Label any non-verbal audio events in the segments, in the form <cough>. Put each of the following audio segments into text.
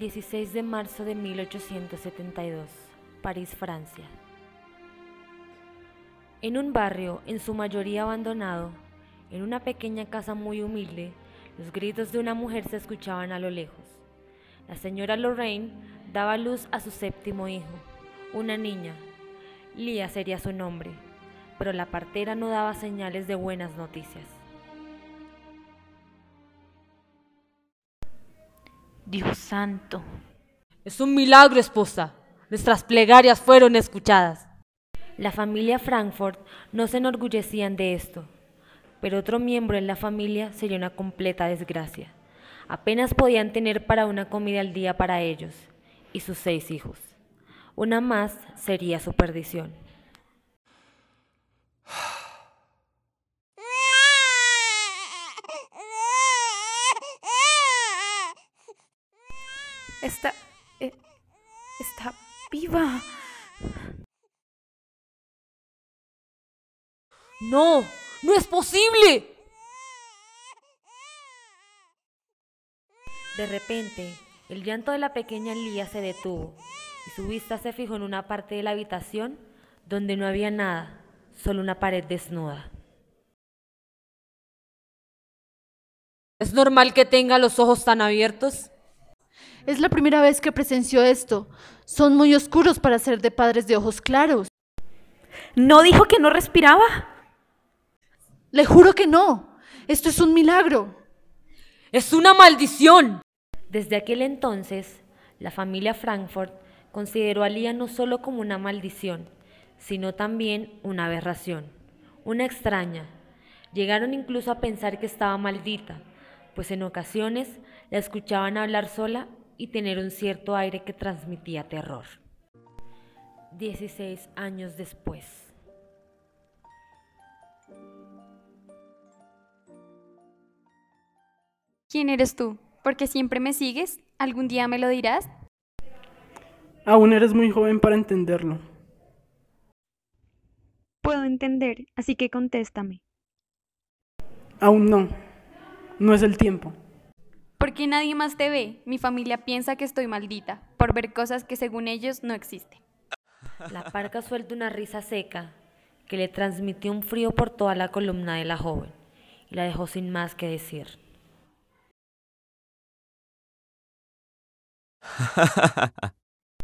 16 de marzo de 1872, París, Francia. En un barrio, en su mayoría abandonado, en una pequeña casa muy humilde, los gritos de una mujer se escuchaban a lo lejos. La señora Lorraine daba luz a su séptimo hijo, una niña. Lía sería su nombre, pero la partera no daba señales de buenas noticias. Dios santo. Es un milagro, esposa. Nuestras plegarias fueron escuchadas. La familia Frankfurt no se enorgullecían de esto, pero otro miembro en la familia sería una completa desgracia. Apenas podían tener para una comida al día para ellos y sus seis hijos. Una más sería su perdición. ¡No! ¡No es posible! De repente, el llanto de la pequeña Lía se detuvo y su vista se fijó en una parte de la habitación donde no había nada, solo una pared desnuda. ¿Es normal que tenga los ojos tan abiertos? Es la primera vez que presenció esto. Son muy oscuros para ser de padres de ojos claros. ¿No dijo que no respiraba? Le juro que no. Esto es un milagro. ¡Es una maldición! Desde aquel entonces, la familia Frankfurt consideró a Lía no solo como una maldición, sino también una aberración, una extraña. Llegaron incluso a pensar que estaba maldita, pues en ocasiones la escuchaban hablar sola y tener un cierto aire que transmitía terror. 16 años después. ¿Quién eres tú? ¿Porque siempre me sigues? ¿Algún día me lo dirás? Aún eres muy joven para entenderlo. Puedo entender, así que contéstame. Aún no. No es el tiempo. ¿Por qué nadie más te ve? Mi familia piensa que estoy maldita, por ver cosas que según ellos no existen. La parca suelta una risa seca que le transmitió un frío por toda la columna de la joven y la dejó sin más que decir.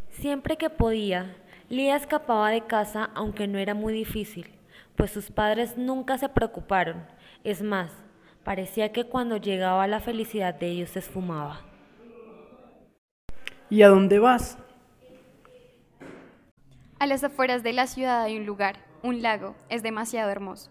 Siempre que podía, Lía escapaba de casa aunque no era muy difícil, pues sus padres nunca se preocuparon. Es más, parecía que cuando llegaba la felicidad de ellos se esfumaba. ¿Y a dónde vas? A las afueras de la ciudad hay un lugar, un lago, es demasiado hermoso.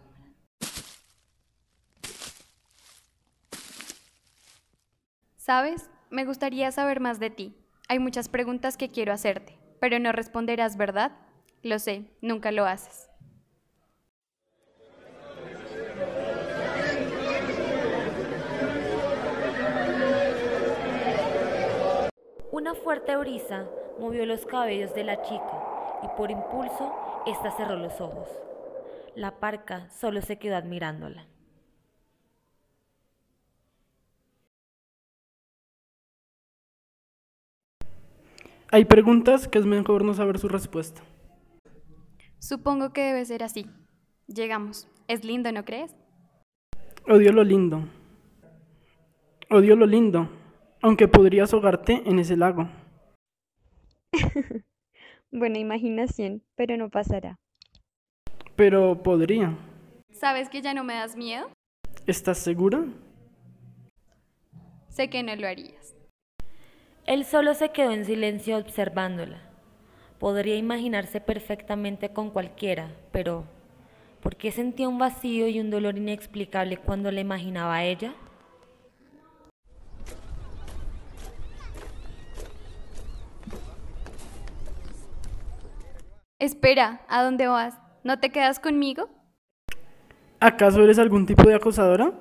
¿Sabes? Me gustaría saber más de ti. Hay muchas preguntas que quiero hacerte, pero no responderás, ¿verdad? Lo sé, nunca lo haces. Una fuerte brisa movió los cabellos de la chica y por impulso ésta cerró los ojos. La parca solo se quedó admirándola. Hay preguntas que es mejor no saber su respuesta. Supongo que debe ser así. Llegamos. Es lindo, ¿no crees? Odio lo lindo. Odio lo lindo, aunque podrías ahogarte en ese lago. <laughs> Buena imaginación, pero no pasará. Pero podría. ¿Sabes que ya no me das miedo? ¿Estás segura? Sé que no lo harías. Él solo se quedó en silencio observándola. Podría imaginarse perfectamente con cualquiera, pero ¿por qué sentía un vacío y un dolor inexplicable cuando la imaginaba a ella? Espera, ¿a dónde vas? ¿No te quedas conmigo? ¿Acaso eres algún tipo de acosadora?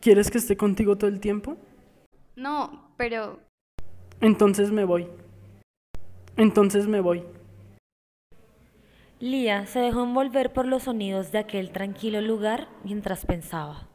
¿Quieres que esté contigo todo el tiempo? No, pero Entonces me voy. Entonces me voy. Lía se dejó envolver por los sonidos de aquel tranquilo lugar mientras pensaba.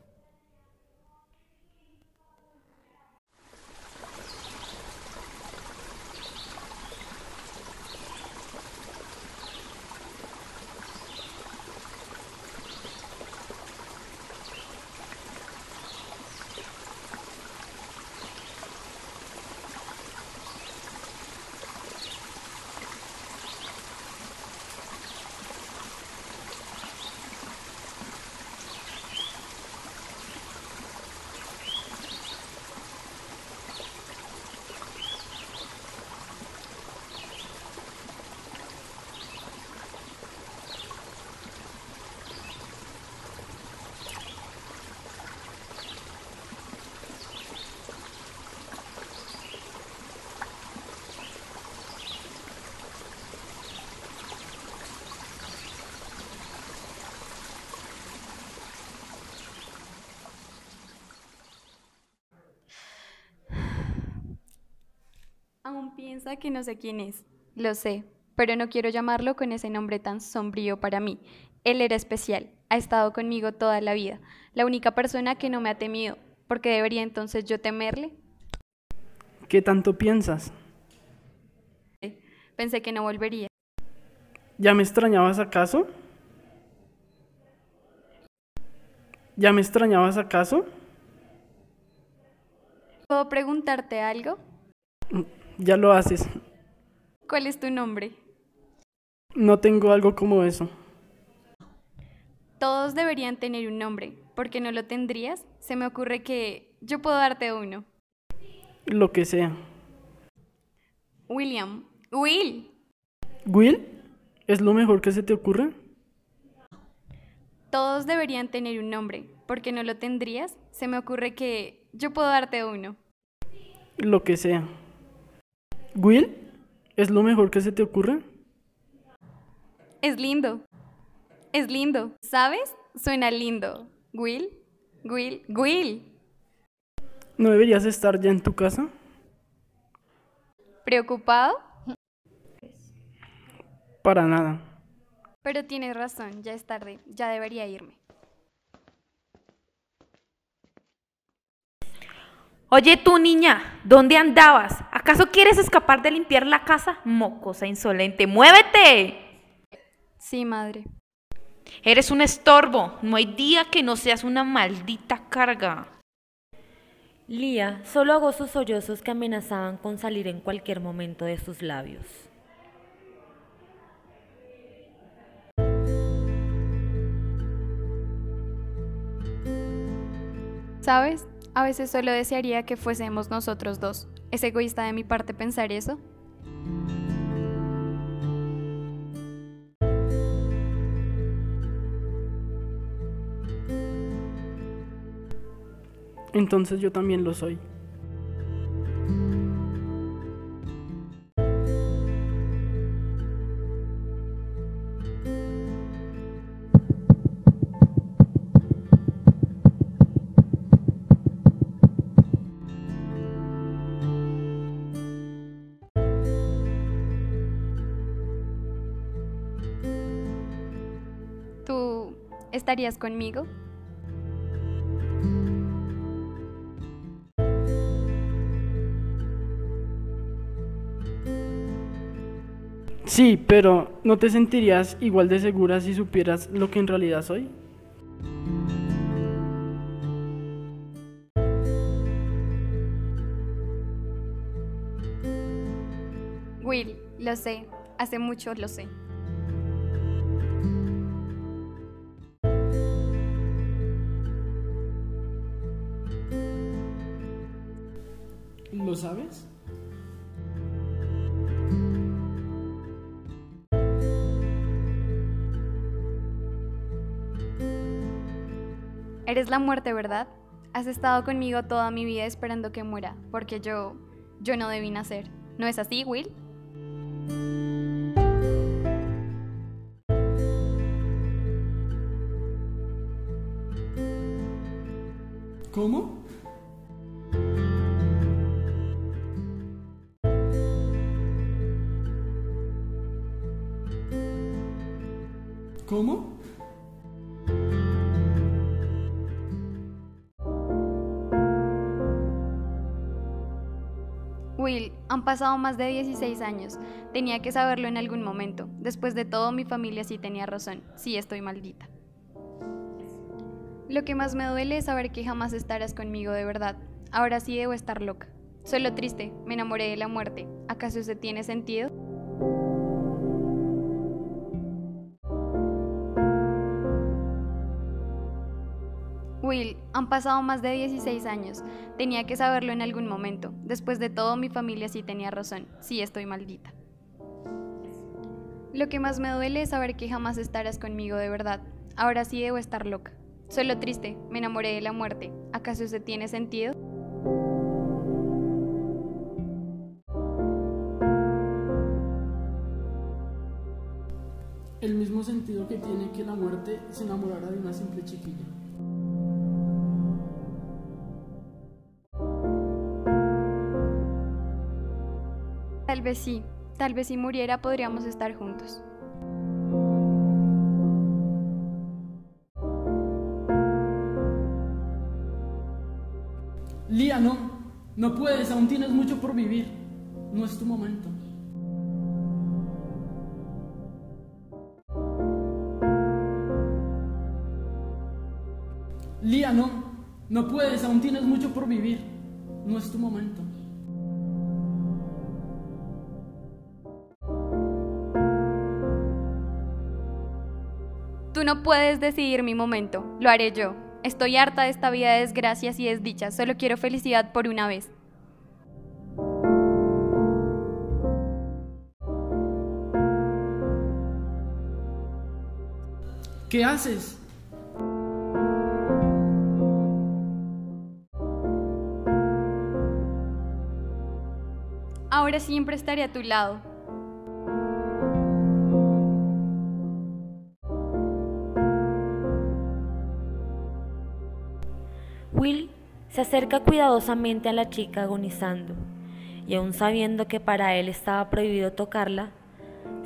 Aún piensa que no sé quién es. Lo sé, pero no quiero llamarlo con ese nombre tan sombrío para mí. Él era especial, ha estado conmigo toda la vida, la única persona que no me ha temido, porque debería entonces yo temerle. ¿Qué tanto piensas? Pensé que no volvería. ¿Ya me extrañabas acaso? ¿Ya me extrañabas acaso? ¿Puedo preguntarte algo? Ya lo haces. ¿Cuál es tu nombre? No tengo algo como eso. Todos deberían tener un nombre. ¿Por qué no lo tendrías? Se me ocurre que yo puedo darte uno. Lo que sea. William. Will. ¿Will? ¿Es lo mejor que se te ocurre? Todos deberían tener un nombre. ¿Por qué no lo tendrías? Se me ocurre que yo puedo darte uno. Lo que sea. ¿Will? ¿Es lo mejor que se te ocurre? Es lindo. Es lindo. ¿Sabes? Suena lindo. Will. Will. Will. ¿No deberías estar ya en tu casa? ¿Preocupado? Para nada. Pero tienes razón, ya es tarde, ya debería irme. Oye tú, niña, ¿dónde andabas? ¿Acaso quieres escapar de limpiar la casa? Mocosa insolente, muévete. Sí, madre. Eres un estorbo. No hay día que no seas una maldita carga. Lía solo ahogó sus sollozos que amenazaban con salir en cualquier momento de sus labios. ¿Sabes? A veces solo desearía que fuésemos nosotros dos. ¿Es egoísta de mi parte pensar eso? Entonces yo también lo soy. Estarías conmigo? Sí, pero ¿no te sentirías igual de segura si supieras lo que en realidad soy? Will, lo sé, hace mucho lo sé. ¿Lo sabes? Eres la muerte, ¿verdad? Has estado conmigo toda mi vida esperando que muera, porque yo, yo no debí nacer. ¿No es así, Will? ¿Cómo? ¿Cómo? Will, han pasado más de 16 años. Tenía que saberlo en algún momento. Después de todo, mi familia sí tenía razón. Sí, estoy maldita. Lo que más me duele es saber que jamás estarás conmigo de verdad. Ahora sí debo estar loca. Solo triste, me enamoré de la muerte. ¿Acaso eso tiene sentido? Han pasado más de 16 años. Tenía que saberlo en algún momento. Después de todo, mi familia sí tenía razón. Sí, estoy maldita. Lo que más me duele es saber que jamás estarás conmigo de verdad. Ahora sí debo estar loca. Solo triste, me enamoré de la muerte. ¿Acaso eso tiene sentido? El mismo sentido que tiene que la muerte se enamorara de una simple chiquilla. Vez sí, tal vez si muriera podríamos estar juntos. Lía, no. No puedes, aún tienes mucho por vivir. No es tu momento. Lía, no. No puedes, aún tienes mucho por vivir. No es tu momento. No puedes decidir mi momento, lo haré yo. Estoy harta de esta vida de desgracias y desdichas, solo quiero felicidad por una vez. ¿Qué haces? Ahora siempre estaré a tu lado. Acerca cuidadosamente a la chica agonizando y aun sabiendo que para él estaba prohibido tocarla,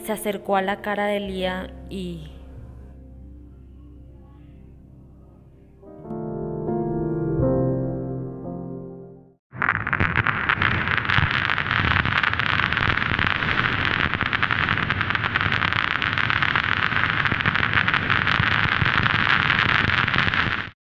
se acercó a la cara de Lía y